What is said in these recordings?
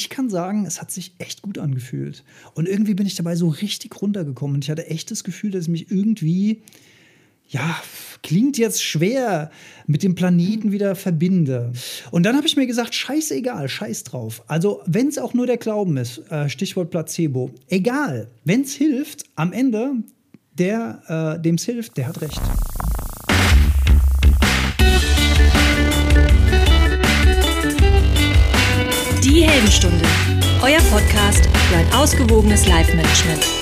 ich kann sagen, es hat sich echt gut angefühlt. Und irgendwie bin ich dabei so richtig runtergekommen. Und ich hatte echt das Gefühl, dass ich mich irgendwie, ja, klingt jetzt schwer, mit dem Planeten wieder verbinde. Und dann habe ich mir gesagt, scheißegal, scheiß drauf. Also, wenn es auch nur der Glauben ist, äh, Stichwort Placebo, egal, wenn es hilft, am Ende, der, äh, dem es hilft, der hat recht. Heldenstunde, euer Podcast für ein ausgewogenes Live-Management.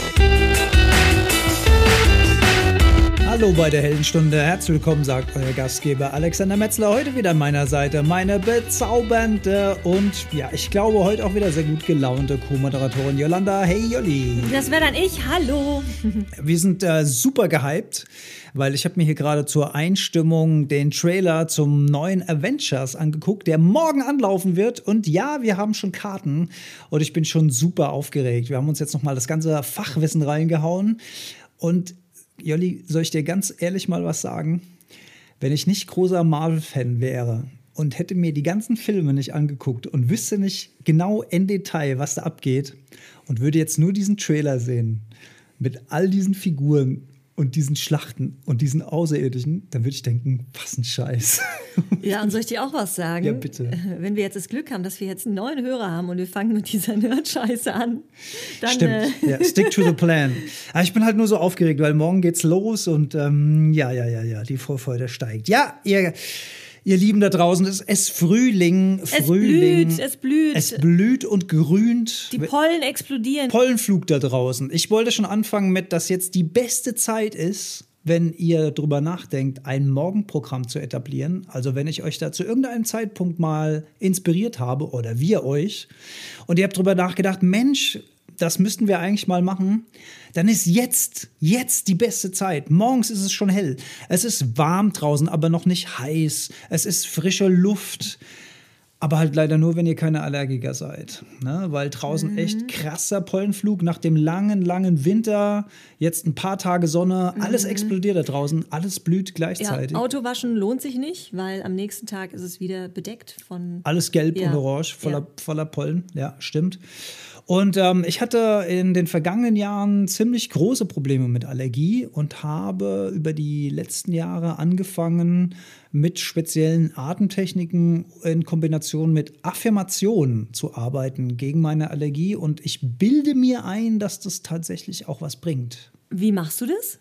Hallo bei der Heldenstunde, herzlich willkommen, sagt euer Gastgeber Alexander Metzler. Heute wieder an meiner Seite meine bezaubernde und ja, ich glaube heute auch wieder sehr gut gelaunte Co-Moderatorin Yolanda. Hey Jolli. Das wäre dann ich, hallo. Wir sind äh, super gehypt weil ich habe mir hier gerade zur Einstimmung den Trailer zum neuen Avengers angeguckt, der morgen anlaufen wird. Und ja, wir haben schon Karten und ich bin schon super aufgeregt. Wir haben uns jetzt noch mal das ganze Fachwissen reingehauen. Und Jolli, soll ich dir ganz ehrlich mal was sagen? Wenn ich nicht großer Marvel-Fan wäre und hätte mir die ganzen Filme nicht angeguckt und wüsste nicht genau in Detail, was da abgeht und würde jetzt nur diesen Trailer sehen mit all diesen Figuren und diesen Schlachten und diesen Außerirdischen, dann würde ich denken, was ein Scheiß. Ja, und soll ich dir auch was sagen? Ja, bitte. Wenn wir jetzt das Glück haben, dass wir jetzt einen neuen Hörer haben und wir fangen mit dieser Nerd-Scheiße an, dann. Stimmt, äh ja, stick to the plan. Aber ich bin halt nur so aufgeregt, weil morgen geht's los und ähm, ja, ja, ja, ja, die Vorfreude steigt. Ja, ihr ihr Lieben da draußen, es ist Frühling, Frühling. Es blüht, es blüht. Es blüht und grünt. Die Pollen explodieren. Pollenflug da draußen. Ich wollte schon anfangen mit, dass jetzt die beste Zeit ist, wenn ihr darüber nachdenkt, ein Morgenprogramm zu etablieren. Also wenn ich euch da zu irgendeinem Zeitpunkt mal inspiriert habe oder wir euch und ihr habt darüber nachgedacht, Mensch, das müssten wir eigentlich mal machen, dann ist jetzt, jetzt die beste Zeit. Morgens ist es schon hell. Es ist warm draußen, aber noch nicht heiß. Es ist frische Luft. Aber halt leider nur, wenn ihr keine Allergiker seid. Ne? Weil draußen mhm. echt krasser Pollenflug nach dem langen, langen Winter. Jetzt ein paar Tage Sonne. Mhm. Alles explodiert da draußen. Alles blüht gleichzeitig. Ja, Autowaschen lohnt sich nicht, weil am nächsten Tag ist es wieder bedeckt von. Alles gelb ja. und orange, voller, ja. voller Pollen. Ja, stimmt. Und ähm, ich hatte in den vergangenen Jahren ziemlich große Probleme mit Allergie und habe über die letzten Jahre angefangen, mit speziellen Atemtechniken in Kombination mit Affirmationen zu arbeiten gegen meine Allergie. Und ich bilde mir ein, dass das tatsächlich auch was bringt. Wie machst du das?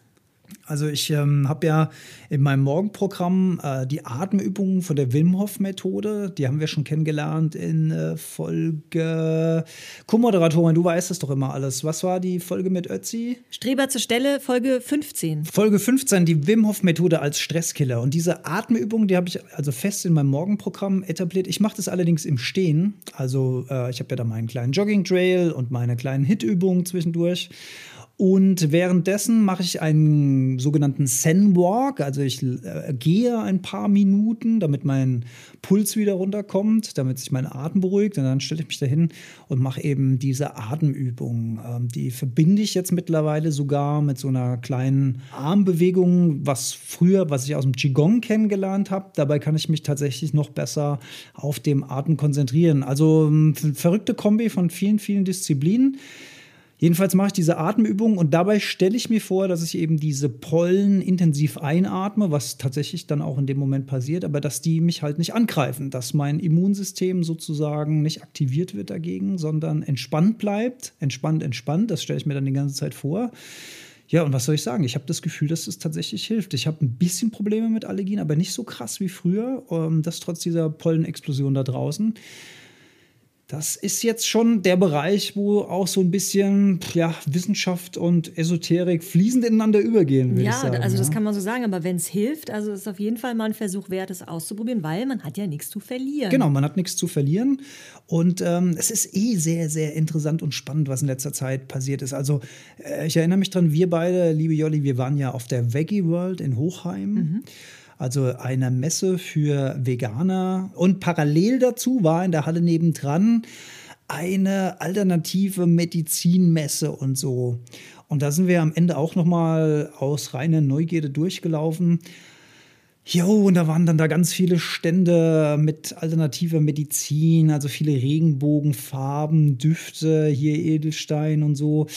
Also ich ähm, habe ja in meinem Morgenprogramm äh, die Atemübungen von der Wim Hof Methode, die haben wir schon kennengelernt in äh, Folge Co-Moderatorin, du weißt es doch immer alles. Was war die Folge mit Ötzi? Streber zur Stelle, Folge 15. Folge 15, die Wim Hof Methode als Stresskiller. Und diese Atemübungen, die habe ich also fest in meinem Morgenprogramm etabliert. Ich mache das allerdings im Stehen. Also äh, ich habe ja da meinen kleinen Jogging Trail und meine kleinen Hit-Übungen zwischendurch. Und währenddessen mache ich einen sogenannten Zen Walk, also ich äh, gehe ein paar Minuten, damit mein Puls wieder runterkommt, damit sich mein Atem beruhigt. Und dann stelle ich mich dahin und mache eben diese Atemübung. Ähm, die verbinde ich jetzt mittlerweile sogar mit so einer kleinen Armbewegung, was früher, was ich aus dem Qigong kennengelernt habe. Dabei kann ich mich tatsächlich noch besser auf dem Atem konzentrieren. Also ähm, verrückte Kombi von vielen, vielen Disziplinen. Jedenfalls mache ich diese Atemübung und dabei stelle ich mir vor, dass ich eben diese Pollen intensiv einatme, was tatsächlich dann auch in dem Moment passiert, aber dass die mich halt nicht angreifen, dass mein Immunsystem sozusagen nicht aktiviert wird dagegen, sondern entspannt bleibt, entspannt, entspannt. Das stelle ich mir dann die ganze Zeit vor. Ja, und was soll ich sagen? Ich habe das Gefühl, dass es tatsächlich hilft. Ich habe ein bisschen Probleme mit Allergien, aber nicht so krass wie früher. Ähm, das trotz dieser Pollenexplosion da draußen. Das ist jetzt schon der Bereich, wo auch so ein bisschen ja, Wissenschaft und Esoterik fließend ineinander übergehen, würde ja, ich sagen. Also das ja. kann man so sagen, aber wenn es hilft, also ist auf jeden Fall mal ein Versuch wert, es auszuprobieren, weil man hat ja nichts zu verlieren. Genau, man hat nichts zu verlieren. Und ähm, es ist eh sehr, sehr interessant und spannend, was in letzter Zeit passiert ist. Also äh, ich erinnere mich dran, wir beide, liebe Jolli, wir waren ja auf der Veggie World in Hochheim. Mhm also eine Messe für Veganer. Und parallel dazu war in der Halle nebendran eine alternative Medizinmesse und so. Und da sind wir am Ende auch noch mal aus reiner Neugierde durchgelaufen. Jo, und da waren dann da ganz viele Stände mit alternativer Medizin, also viele Regenbogenfarben, Düfte, hier Edelstein und so.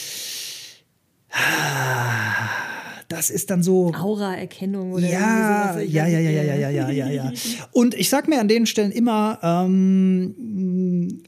Das ist dann so. Aura-Erkennung oder ja, sowas. ja, ja, ja, ja, ja, ja, ja, ja. Und ich sag mir an den Stellen immer, ähm,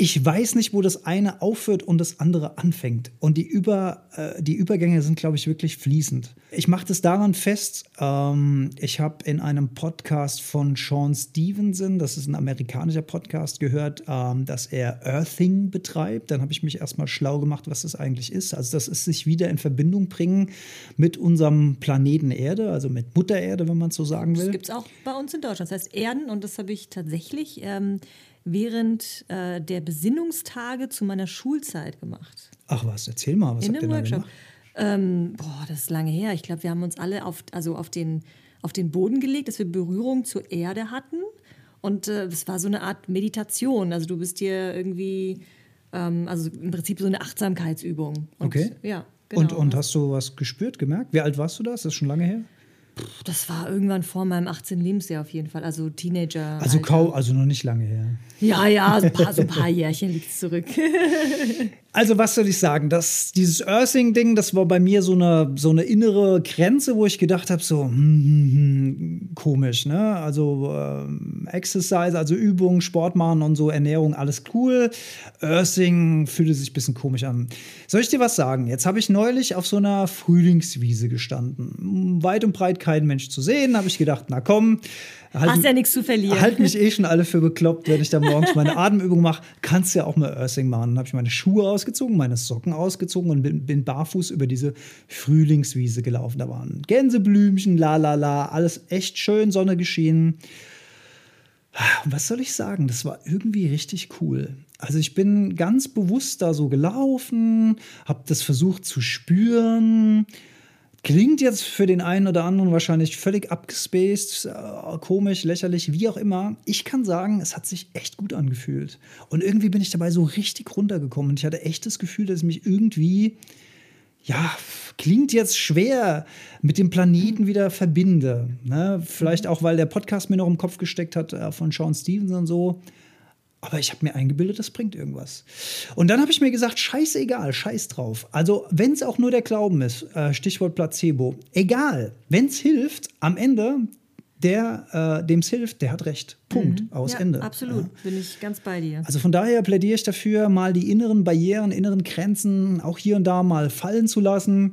ich weiß nicht, wo das eine aufhört und das andere anfängt. Und die, Über, äh, die Übergänge sind, glaube ich, wirklich fließend. Ich mache das daran fest, ähm, ich habe in einem Podcast von Sean Stevenson, das ist ein amerikanischer Podcast, gehört, ähm, dass er Earthing betreibt. Dann habe ich mich erstmal schlau gemacht, was das eigentlich ist. Also das ist sich wieder in Verbindung bringen mit unserem Planeten Erde, also mit Mutter Erde, wenn man so sagen will. Das gibt es auch bei uns in Deutschland. Das heißt Erden und das habe ich tatsächlich... Ähm während äh, der Besinnungstage zu meiner Schulzeit gemacht. Ach was, erzähl mal, was In habt ihr da Workshop. gemacht? Ähm, boah, das ist lange her. Ich glaube, wir haben uns alle auf, also auf, den, auf den Boden gelegt, dass wir Berührung zur Erde hatten. Und äh, es war so eine Art Meditation. Also du bist dir irgendwie, ähm, also im Prinzip so eine Achtsamkeitsübung. Und, Okay. Ja, genau. Und, und hast du was gespürt, gemerkt? Wie alt warst du da? Ist das schon lange her? Das war irgendwann vor meinem 18. Lebensjahr auf jeden Fall. Also Teenager. Also Alter. kaum, also noch nicht lange her. Ja, ja, so ein paar, so ein paar Jährchen liegt zurück. Also was soll ich sagen? Das, dieses Earthing-Ding, das war bei mir so eine, so eine innere Grenze, wo ich gedacht habe, so hm, hm, hm, komisch, ne? Also ähm, Exercise, also Übung, Sport machen und so, Ernährung, alles cool. Earthing fühlte sich ein bisschen komisch an. Soll ich dir was sagen? Jetzt habe ich neulich auf so einer Frühlingswiese gestanden. Weit und breit kein Mensch zu sehen. Habe ich gedacht, na komm. Halt- Hast ja nichts zu verlieren. Halt mich eh schon alle für bekloppt, wenn ich da morgens meine Atemübung mache. Kannst ja auch mal Earthing machen. Dann habe ich meine Schuhe ausgezogen, meine Socken ausgezogen und bin, bin barfuß über diese Frühlingswiese gelaufen. Da waren Gänseblümchen, la la la, alles echt schön, Sonne geschienen. Und was soll ich sagen? Das war irgendwie richtig cool. Also ich bin ganz bewusst da so gelaufen, habe das versucht zu spüren. Klingt jetzt für den einen oder anderen wahrscheinlich völlig abgespaced, äh, komisch, lächerlich, wie auch immer. Ich kann sagen, es hat sich echt gut angefühlt. Und irgendwie bin ich dabei so richtig runtergekommen. Und ich hatte echt das Gefühl, dass ich mich irgendwie, ja, klingt jetzt schwer, mit dem Planeten wieder verbinde. Ne? Vielleicht auch, weil der Podcast mir noch im Kopf gesteckt hat äh, von Sean Stevens und so. Aber ich habe mir eingebildet, das bringt irgendwas. Und dann habe ich mir gesagt, scheißegal, scheiß drauf. Also, wenn es auch nur der Glauben ist, äh, Stichwort Placebo, egal, wenn es hilft, am Ende, der, äh, dem es hilft, der hat recht. Punkt. Aus ja, Ende. Absolut, Ja. bin ich ganz bei dir. Also von daher plädiere ich dafür, mal die inneren Barrieren, inneren Grenzen auch hier und da mal fallen zu lassen.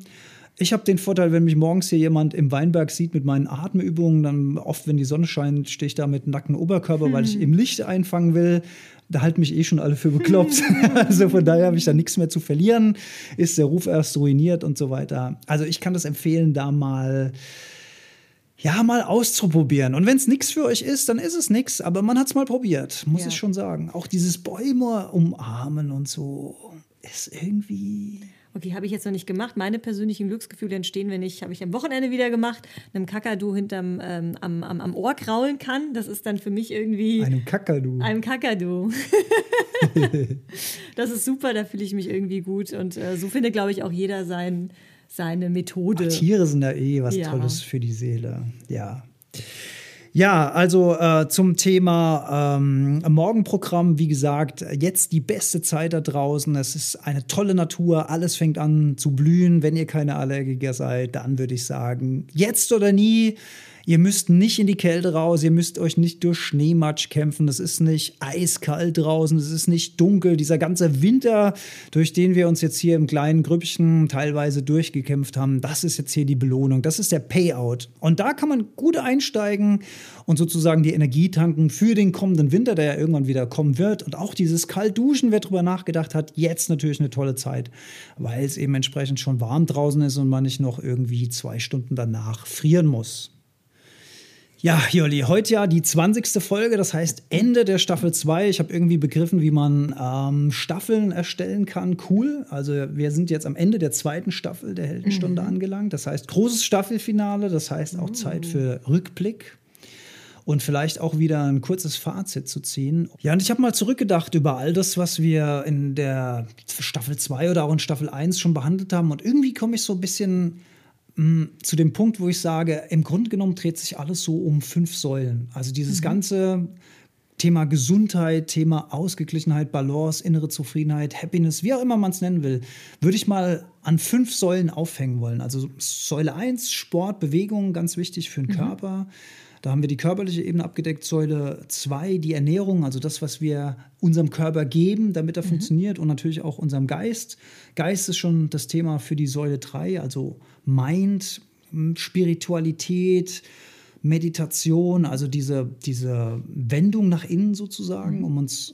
Ich habe den Vorteil, wenn mich morgens hier jemand im Weinberg sieht mit meinen Atemübungen, dann oft, wenn die Sonne scheint, stehe ich da mit nacktem Oberkörper, weil ich im Licht einfangen will. Da halten mich eh schon alle für bekloppt. also von daher habe ich da nichts mehr zu verlieren. Ist der Ruf erst ruiniert und so weiter. Also ich kann das empfehlen, da mal ja, mal auszuprobieren. Und wenn es nichts für euch ist, dann ist es nichts. Aber man hat es mal probiert, muss Ja. ich schon sagen. Auch dieses Bäume umarmen und so ist irgendwie. Okay, habe ich jetzt noch nicht gemacht. Meine persönlichen Glücksgefühle entstehen, wenn ich, habe ich am Wochenende wieder gemacht, einem Kakadu hinterm ähm, am, am, am Ohr kraulen kann. Das ist dann für mich irgendwie Einem Kakadu. einem Kakadu. das ist super, da fühle ich mich irgendwie gut. Und äh, so findet, glaube ich, auch jeder sein, seine Methode. Tiere sind ja eh was Ja. Tolles für die Seele. Ja. Ja, also äh, zum Thema ähm, Morgenprogramm, wie gesagt, jetzt die beste Zeit da draußen. Es ist eine tolle Natur, alles fängt an zu blühen. Wenn ihr keine Allergiker seid, dann würde ich sagen, jetzt oder nie. Ihr müsst nicht in die Kälte raus, ihr müsst euch nicht durch Schneematsch kämpfen. Es ist nicht eiskalt draußen, es ist nicht dunkel. Dieser ganze Winter, durch den wir uns jetzt hier im kleinen Grüppchen teilweise durchgekämpft haben, das ist jetzt hier die Belohnung, das ist der Payout. Und da kann man gut einsteigen und sozusagen die Energie tanken für den kommenden Winter, der ja irgendwann wieder kommen wird. Und auch dieses Kaltduschen, wer drüber nachgedacht hat, jetzt natürlich eine tolle Zeit, weil es eben entsprechend schon warm draußen ist und man nicht noch irgendwie zwei Stunden danach frieren muss. Ja, Jolli, heute ja die 20. Folge, das heißt Ende der Staffel 2. Ich habe irgendwie begriffen, wie man ähm, Staffeln erstellen kann. Cool. Also wir sind jetzt am Ende der zweiten Staffel der Heldenstunde angelangt. Das heißt großes Staffelfinale, das heißt auch Zeit für Rückblick und vielleicht auch wieder ein kurzes Fazit zu ziehen. Ja, und ich habe mal zurückgedacht über all das, was wir in der Staffel 2 oder auch in Staffel 1 schon behandelt haben. Und irgendwie komme ich so ein bisschen mh, zu dem Punkt, wo ich sage, im Grunde genommen dreht sich alles so um fünf Säulen. Also dieses mhm. ganze Thema Gesundheit, Thema Ausgeglichenheit, Balance, innere Zufriedenheit, Happiness, wie auch immer man es nennen will, würde ich mal an fünf Säulen aufhängen wollen. Also Säule 1, Sport, Bewegung, ganz wichtig für den mhm. Körper. Da haben wir die körperliche Ebene abgedeckt. Säule 2, die Ernährung, also das, was wir unserem Körper geben, damit er mhm. funktioniert und natürlich auch unserem Geist. Geist ist schon das Thema für die Säule 3, also Mind, Spiritualität, Meditation, also diese, diese Wendung nach innen sozusagen, mhm. um uns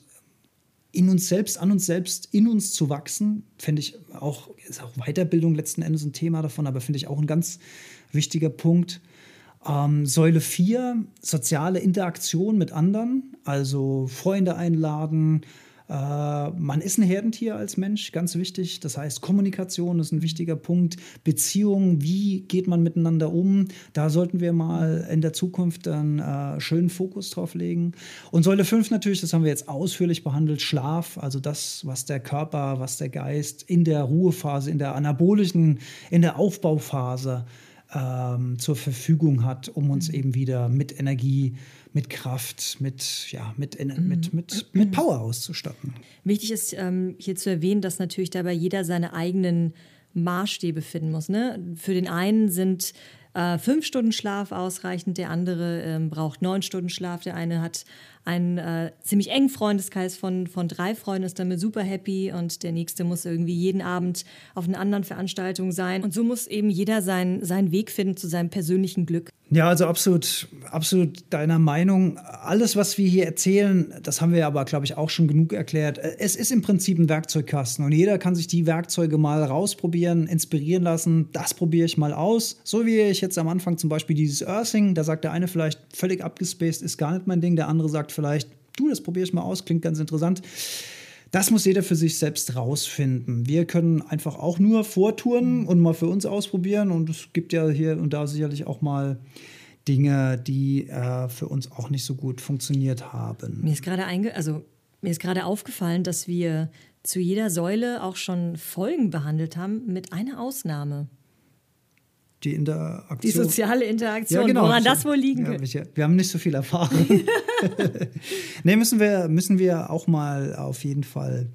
in uns selbst, an uns selbst, in uns zu wachsen, finde ich auch, ist auch Weiterbildung letzten Endes ein Thema davon, aber finde ich auch ein ganz wichtiger Punkt. Ähm, Säule 4, soziale Interaktion mit anderen, also Freunde einladen, äh, man ist ein Herdentier als Mensch, ganz wichtig. Das heißt, Kommunikation ist ein wichtiger Punkt. Beziehungen, wie geht man miteinander um? Da sollten wir mal in der Zukunft einen äh, schönen Fokus drauf legen. Und Säule 5 natürlich, das haben wir jetzt ausführlich behandelt, Schlaf, also das, was der Körper, was der Geist in der Ruhephase, in der anabolischen, in der Aufbauphase ähm, zur Verfügung hat, um uns mhm. eben wieder mit Energie mit Kraft, mit, ja, mit, mhm. mit, mit, mit Power auszustatten. Wichtig ist ähm, hier zu erwähnen, dass natürlich dabei jeder seine eigenen Maßstäbe finden muss. Ne? Für den einen sind äh, fünf Stunden Schlaf ausreichend, der andere ähm, braucht neun Stunden Schlaf, der eine hat einen äh, ziemlich engen Freundeskreis von, von drei Freunden, ist damit super happy und der nächste muss irgendwie jeden Abend auf einer anderen Veranstaltung sein. Und so muss eben jeder sein, seinen Weg finden zu seinem persönlichen Glück. Ja, also absolut, absolut deiner Meinung. Alles, was wir hier erzählen, das haben wir aber, glaube ich, auch schon genug erklärt. Es ist im Prinzip ein Werkzeugkasten und jeder kann sich die Werkzeuge mal rausprobieren, inspirieren lassen. Das probiere ich mal aus. So wie ich jetzt am Anfang zum Beispiel dieses Earthing, da sagt der eine vielleicht völlig abgespaced, ist gar nicht mein Ding, der andere sagt vielleicht, du, das probiere ich mal aus, klingt ganz interessant. Das muss jeder für sich selbst rausfinden. Wir können einfach auch nur vortouren und mal für uns ausprobieren. Und es gibt ja hier und da sicherlich auch mal Dinge, die äh, für uns auch nicht so gut funktioniert haben. Mir ist gerade also mir ist gerade aufgefallen, dass wir zu jeder Säule auch schon Folgen behandelt haben, mit einer Ausnahme die Interaktion. Die soziale Interaktion, ja, genau. woran das wohl liegen ja, wir, wir haben nicht so viel Erfahrung. nee, müssen wir, müssen wir auch mal auf jeden Fall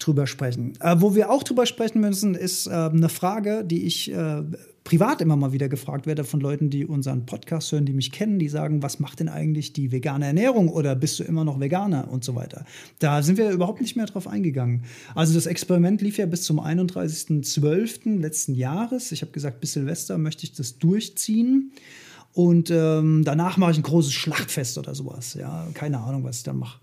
drüber sprechen. Äh, wo wir auch drüber sprechen müssen, ist äh, eine Frage, die ich äh, privat immer mal wieder gefragt werde von Leuten, die unseren Podcast hören, die mich kennen, die sagen, was macht denn eigentlich die vegane Ernährung oder bist du immer noch Veganer und so weiter. Da sind wir überhaupt nicht mehr drauf eingegangen. Also das Experiment lief ja bis zum 31.12. letzten Jahres. Ich habe gesagt, bis Silvester möchte ich das durchziehen. Und ähm, danach mache ich ein großes Schlachtfest oder sowas. Ja, keine Ahnung, was ich dann mache.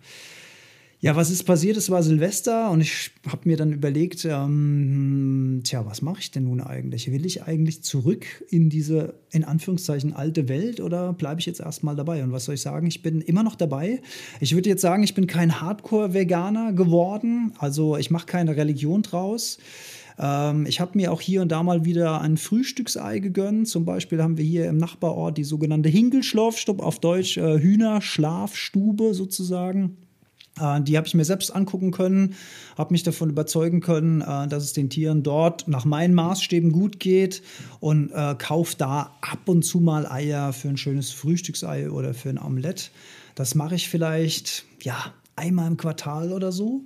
Ja, was ist passiert? Es war Silvester und ich habe mir dann überlegt, ähm, tja, was mache ich denn nun eigentlich? Will ich eigentlich zurück in diese, in Anführungszeichen, alte Welt oder bleibe ich jetzt erstmal dabei? Und was soll ich sagen? Ich bin immer noch dabei. Ich würde jetzt sagen, ich bin kein Hardcore-Veganer geworden. Also ich mache keine Religion draus. Ähm, ich habe mir auch hier und da mal wieder ein Frühstücksei gegönnt. Zum Beispiel haben wir hier im Nachbarort die sogenannte Hinkelschlafstube, auf Deutsch äh, Hühnerschlafstube sozusagen. Äh, die habe ich mir selbst angucken können, habe mich davon überzeugen können, äh, dass es den Tieren dort nach meinen Maßstäben gut geht und äh, kaufe da ab und zu mal Eier für ein schönes Frühstücksei oder für ein Omelett. Das mache ich vielleicht ja einmal im Quartal oder so.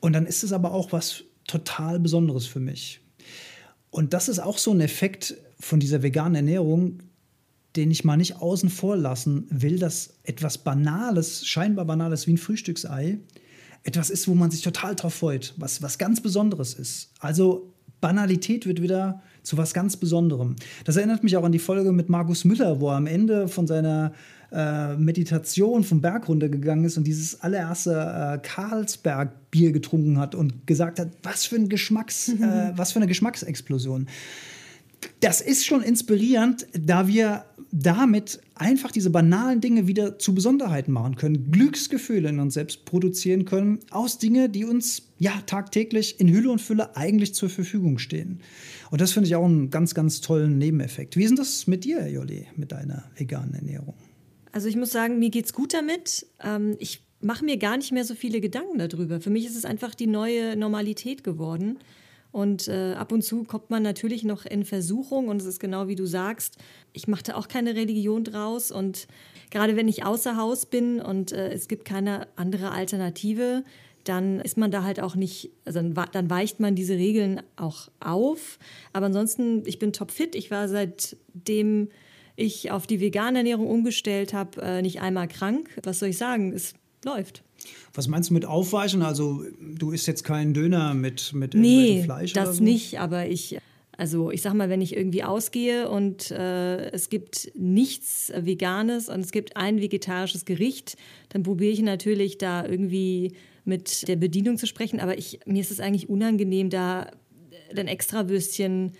Und dann ist es aber auch was total Besonderes für mich. Und das ist auch so ein Effekt von dieser veganen Ernährung, den ich mal nicht außen vor lassen will, dass etwas Banales, scheinbar Banales wie ein Frühstücksei, etwas ist, wo man sich total drauf freut, was, was ganz Besonderes ist. Also Banalität wird wieder zu was ganz Besonderem. Das erinnert mich auch an die Folge mit Markus Müller, wo er am Ende von seiner äh, Meditation vom Berg runtergegangen ist und dieses allererste äh, Carlsberg-Bier getrunken hat und gesagt hat, was für, ein Geschmacks, äh, was für eine Geschmacksexplosion das ist schon inspirierend, da wir damit einfach diese banalen Dinge wieder zu Besonderheiten machen können, Glücksgefühle in uns selbst produzieren können, aus Dingen, die uns ja tagtäglich in Hülle und Fülle eigentlich zur Verfügung stehen. Und das finde ich auch einen ganz, ganz tollen Nebeneffekt. Wie ist das mit dir, Jolli, mit deiner veganen Ernährung? Also ich muss sagen, mir geht es gut damit. Ähm, ich mache mir gar nicht mehr so viele Gedanken darüber. Für mich ist es einfach die neue Normalität geworden. Und äh, ab und zu kommt man natürlich noch in Versuchung und es ist genau wie du sagst, ich machte auch keine Religion draus und gerade wenn ich außer Haus bin und äh, es gibt keine andere Alternative, dann ist man da halt auch nicht, also dann, dann weicht man diese Regeln auch auf. Aber ansonsten, ich bin topfit. Ich war seitdem ich auf die vegane Ernährung umgestellt habe, äh, nicht einmal krank. Was soll ich sagen? Es läuft. Was meinst du mit Aufweichen? Also du isst jetzt keinen Döner mit, mit nee, Fleisch? das so? nicht, aber ich. Also ich sag mal, wenn ich irgendwie ausgehe und äh, es gibt nichts Veganes und es gibt ein vegetarisches Gericht, dann probiere ich natürlich da irgendwie mit der Bedienung zu sprechen. Aber ich, mir ist es eigentlich unangenehm, da ein Extrawürstchen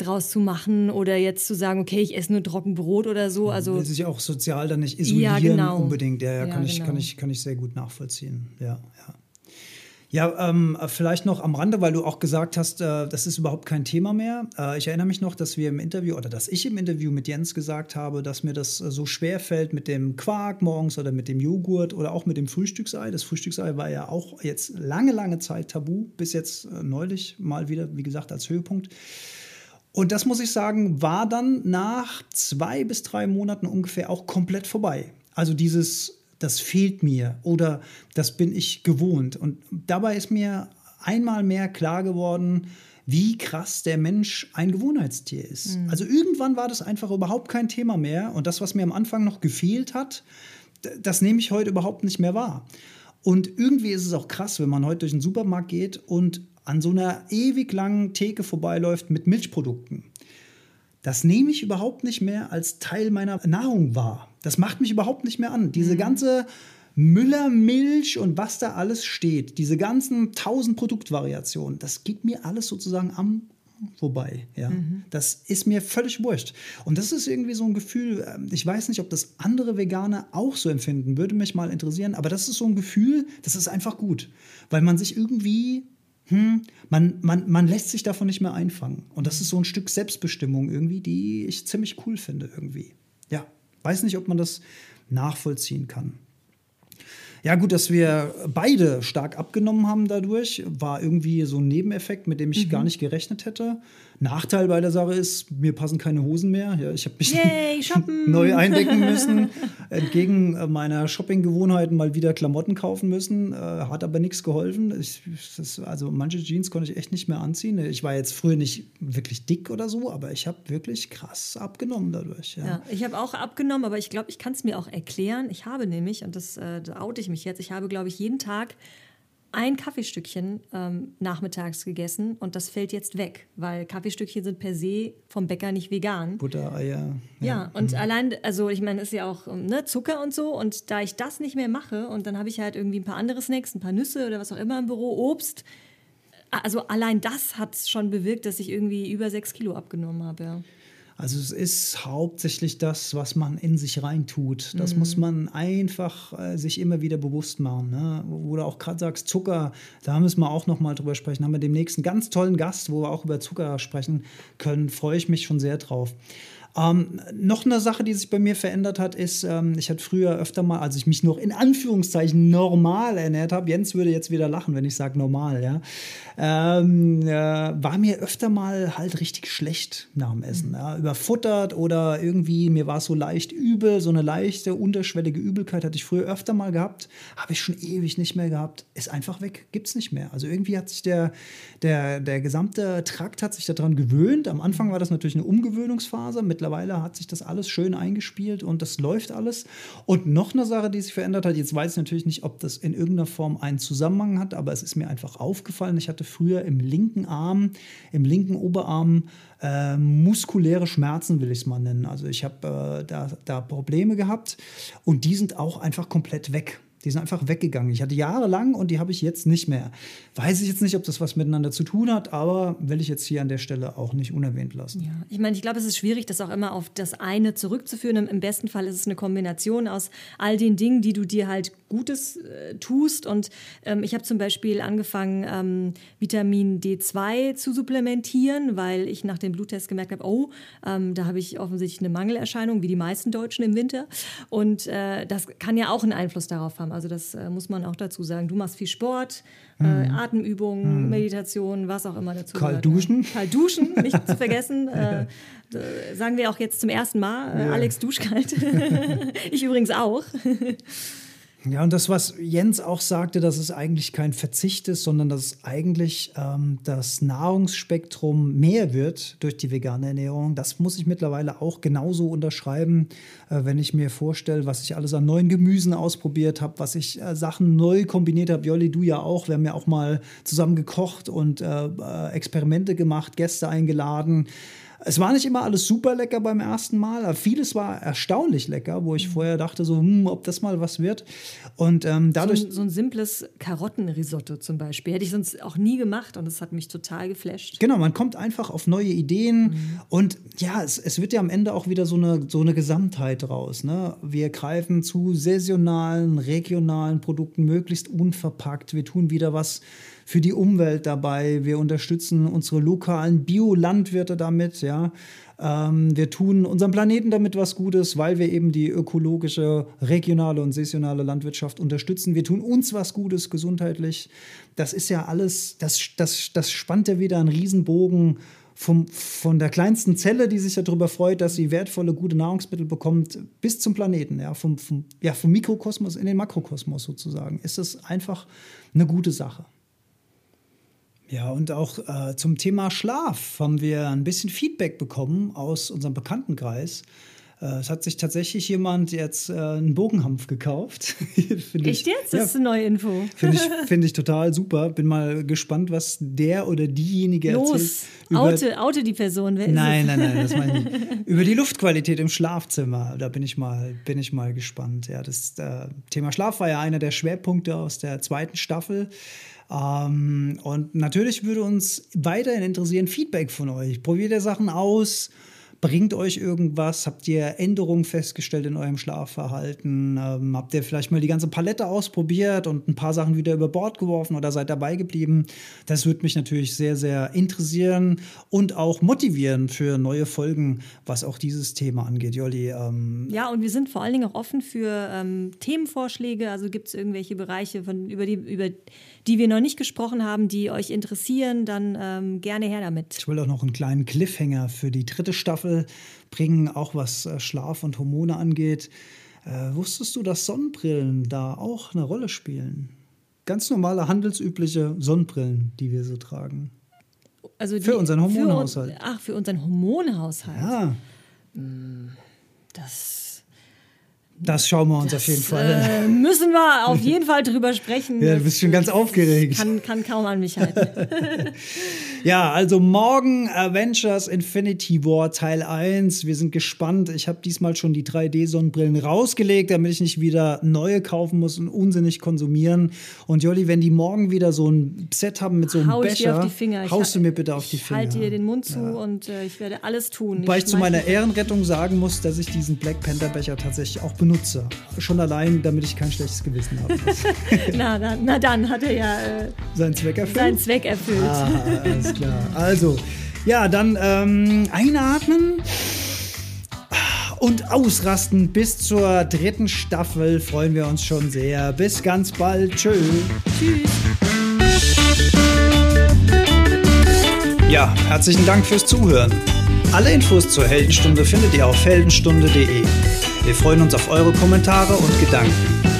draus zu machen oder jetzt zu sagen, okay, ich esse nur Trockenbrot oder so. Also will sich auch sozial dann nicht isolieren ja, genau. unbedingt. Ja, ja, kann, ja, ich, genau. kann, ich, kann ich sehr gut nachvollziehen. Ja, ja. Ja, ähm, vielleicht noch am Rande, weil du auch gesagt hast, äh, das ist überhaupt kein Thema mehr. Äh, ich erinnere mich noch, dass wir im Interview oder dass ich im Interview mit Jens gesagt habe, dass mir das äh, so schwer fällt mit dem Quark morgens oder mit dem Joghurt oder auch mit dem Frühstücksei. Das Frühstücksei war ja auch jetzt lange, lange Zeit tabu, bis jetzt äh, neulich mal wieder, wie gesagt, als Höhepunkt. Und das muss ich sagen, war dann nach zwei bis drei Monaten ungefähr auch komplett vorbei. Also dieses das fehlt mir oder das bin ich gewohnt. Und dabei ist mir einmal mehr klar geworden, wie krass der Mensch ein Gewohnheitstier ist. Mhm. Also irgendwann war das einfach überhaupt kein Thema mehr. Und das, was mir am Anfang noch gefehlt hat, das nehme ich heute überhaupt nicht mehr wahr. Und irgendwie ist es auch krass, wenn man heute durch den Supermarkt geht und an so einer ewig langen Theke vorbeiläuft mit Milchprodukten. Das nehme ich überhaupt nicht mehr als Teil meiner Nahrung wahr. Das macht mich überhaupt nicht mehr an. Diese mhm. ganze Müllermilch und was da alles steht, diese ganzen tausend Produktvariationen, das geht mir alles sozusagen am vorbei. Ja? Mhm. Das ist mir völlig wurscht. Und das ist irgendwie so ein Gefühl, ähm, ich weiß nicht, ob das andere Veganer auch so empfinden, würde mich mal interessieren, aber das ist so ein Gefühl, das ist einfach gut, weil man sich irgendwie hm, man, man, man lässt sich davon nicht mehr einfangen. Und das ist so ein Stück Selbstbestimmung irgendwie, die ich ziemlich cool finde irgendwie. Ja. Weiß nicht, ob man das nachvollziehen kann. Ja, gut, dass wir beide stark abgenommen haben dadurch, war irgendwie so ein Nebeneffekt, mit dem ich mhm. gar nicht gerechnet hätte. Nachteil bei der Sache ist, mir passen keine Hosen mehr. Ja, ich habe mich Yay, neu eindecken müssen. Entgegen äh, meiner Shoppinggewohnheiten mal wieder Klamotten kaufen müssen. Äh, hat aber nichts geholfen. Ich, das, also manche Jeans konnte ich echt nicht mehr anziehen. Ich war jetzt früher nicht wirklich dick oder so, aber ich habe wirklich krass abgenommen dadurch. Ja, ja ich habe auch abgenommen, aber ich glaube, ich kann es mir auch erklären. Ich habe nämlich, und das äh, da oute ich mich jetzt, ich habe, glaube ich, jeden Tag ein Kaffeestückchen ähm, nachmittags gegessen und das fällt jetzt weg, weil Kaffeestückchen sind per se vom Bäcker nicht vegan. Butter, Eier. Ja, ja und mhm. allein, also ich meine, ist ja auch ähm, ne, Zucker und so und da ich das nicht mehr mache und dann habe ich halt irgendwie ein paar andere Snacks, ein paar Nüsse oder was auch immer im Büro, Obst. Also allein das hat schon bewirkt, dass ich irgendwie über sechs Kilo abgenommen habe, ja. Also es ist hauptsächlich das, was man in sich reintut. Das mhm. muss man einfach äh, sich immer wieder bewusst machen. Ne? Wo du auch gerade sagst, Zucker, da müssen wir auch noch mal drüber sprechen. Haben wir demnächst einen ganz tollen Gast, wo wir auch über Zucker sprechen können. Freue ich mich schon sehr drauf. Ähm, noch eine Sache, die sich bei mir verändert hat, ist, ähm, ich hatte früher öfter mal, als ich mich noch in Anführungszeichen normal ernährt habe, Jens würde jetzt wieder lachen, wenn ich sage normal, ja, ähm, äh, war mir öfter mal halt richtig schlecht nach dem Essen. Ja, überfuttert oder irgendwie, mir war es so leicht übel, so eine leichte, unterschwellige Übelkeit hatte ich früher öfter mal gehabt, habe ich schon ewig nicht mehr gehabt, ist einfach weg, gibt es nicht mehr. Also irgendwie hat sich der, der, der gesamte Trakt hat sich daran gewöhnt. Am Anfang war das natürlich eine Umgewöhnungsphase mit mittlerweile hat sich das alles schön eingespielt und das läuft alles. Und noch eine Sache, die sich verändert hat, jetzt weiß ich natürlich nicht, ob das in irgendeiner Form einen Zusammenhang hat, aber es ist mir einfach aufgefallen. Ich hatte früher im linken Arm, im linken Oberarm äh, muskuläre Schmerzen, will ich es mal nennen. Also ich habe äh, da, da Probleme gehabt und die sind auch einfach komplett weg. Die sind einfach weggegangen. Ich hatte jahrelang und die habe ich jetzt nicht mehr. Weiß ich jetzt nicht, ob das was miteinander zu tun hat, aber will ich jetzt hier an der Stelle auch nicht unerwähnt lassen. Ja, ich meine, ich glaube, es ist schwierig, das auch immer auf das eine zurückzuführen. Im besten Fall ist es eine Kombination aus all den Dingen, die du dir halt Gutes äh, tust. Und ähm, ich habe zum Beispiel angefangen, ähm, Vitamin D2 zu supplementieren, weil ich nach dem Bluttest gemerkt habe, oh, ähm, da habe ich offensichtlich eine Mangelerscheinung, wie die meisten Deutschen im Winter. Und äh, das kann ja auch einen Einfluss darauf haben. Haben. Also das äh, muss man auch dazu sagen. Du machst viel Sport, mhm. äh, Atemübungen, mhm. Meditation, was auch immer dazu. Kalt duschen. Kalt duschen, nicht zu vergessen. Äh, sagen wir auch jetzt zum ersten Mal. Äh, ja. Alex duschkalt. ich übrigens auch. Ja, und das, was Jens auch sagte, dass es eigentlich kein Verzicht ist, sondern dass eigentlich ähm, das Nahrungsspektrum mehr wird durch die vegane Ernährung, das muss ich mittlerweile auch genauso unterschreiben, äh, wenn ich mir vorstelle, was ich alles an neuen Gemüsen ausprobiert habe, was ich äh, Sachen neu kombiniert habe. Jolli, du ja auch. Wir haben ja auch mal zusammen gekocht und äh, äh Experimente gemacht, Gäste eingeladen. Es war nicht immer alles super lecker beim ersten Mal, aber vieles war erstaunlich lecker, wo ich mhm. vorher dachte, so, hm, ob das mal was wird. Und ähm, dadurch. So ein, so ein, simples Karottenrisotto zum Beispiel. Hätte ich sonst auch nie gemacht und das hat mich total geflasht. Genau, man kommt einfach auf neue Ideen mhm. und ja, es, es wird ja am Ende auch wieder so eine, so eine Gesamtheit raus. Ne? Wir greifen zu saisonalen, regionalen Produkten, möglichst unverpackt. Wir tun wieder was für die Umwelt dabei. Wir unterstützen unsere lokalen Biolandwirte damit, ja. Ähm, wir tun unserem Planeten damit was Gutes, weil wir eben die ökologische, regionale und saisonale Landwirtschaft unterstützen. Wir tun uns was Gutes gesundheitlich. Das ist ja alles, das, das, das spannt ja wieder einen Riesenbogen vom, von der kleinsten Zelle, die sich darüber freut, dass sie wertvolle, gute Nahrungsmittel bekommt, bis zum Planeten, ja, vom, vom, ja, vom Mikrokosmos in den Makrokosmos sozusagen, ist das einfach eine gute Sache. Ja, und auch äh, zum Thema Schlaf haben wir ein bisschen Feedback bekommen aus unserem Bekanntenkreis. Äh, es hat sich tatsächlich jemand jetzt äh, einen Bogenhampf gekauft. Echt ich, jetzt? Das ist eine neue Info. Finde ich, find ich total super. Bin mal gespannt, was der oder diejenige Los, erzählt. Oute, oute die Person. Wer nein, nein, nein, das meine ich nicht. Über die Luftqualität im Schlafzimmer. Da bin ich mal, bin ich mal gespannt. Ja, das äh, Thema Schlaf war ja einer der Schwerpunkte aus der zweiten Staffel. Ähm, und natürlich würde uns weiterhin interessieren Feedback von euch. Probiert ihr Sachen aus? Bringt euch irgendwas? Habt ihr Änderungen festgestellt in eurem Schlafverhalten? Ähm, habt ihr vielleicht mal die ganze Palette ausprobiert und ein paar Sachen wieder über Bord geworfen oder seid dabei geblieben? Das würde mich natürlich sehr, sehr interessieren und auch motivieren für neue Folgen, was auch dieses Thema angeht. Jolli. Ähm ja, und wir sind vor allen Dingen auch offen für ähm, Themenvorschläge. Also gibt es irgendwelche Bereiche, von, über, die, über die wir noch nicht gesprochen haben, die euch interessieren, dann ähm, gerne her damit. Ich will auch noch einen kleinen Cliffhanger für die dritte Staffel bringen, auch was äh, Schlaf und Hormone angeht. Äh, wusstest du, dass Sonnenbrillen da auch eine Rolle spielen? Ganz normale, handelsübliche Sonnenbrillen, die wir so tragen. Also die, für unseren Hormonhaushalt. Für, ach, für unseren Hormonhaushalt. Ja. Hm, das das schauen wir uns das, auf jeden Fall an. Äh, müssen wir auf jeden Fall drüber sprechen. Ja, du bist schon ganz aufgeregt. Kann, kann kaum an mich halten. ja, also morgen Avengers Infinity War Teil 1. Wir sind gespannt. Ich habe diesmal schon die 3D-Sonnenbrillen rausgelegt, damit ich nicht wieder neue kaufen muss und unsinnig konsumieren. Und Jolli, wenn die morgen wieder so ein Set haben mit so einem Hau Becher, haust du mir bitte auf die Finger. Ich halte dir den Mund zu ja. und äh, ich werde alles tun. Weil ich, ich zu meiner Ehrenrettung sagen muss, dass ich diesen Black Panther Becher tatsächlich auch benutze. Schon allein, damit ich kein schlechtes Gewissen habe. na, na, na, dann hat er ja äh, seinen Zweck erfüllt. Seinen Zweck erfüllt. Ah, alles klar. Also, ja, dann ähm, einatmen und ausrasten. Bis zur dritten Staffel freuen wir uns schon sehr. Bis ganz bald. Tschö. Tschüss. Ja, herzlichen Dank fürs Zuhören. Alle Infos zur Heldenstunde findet ihr auf heldenstunde.de. Wir freuen uns auf eure Kommentare und Gedanken.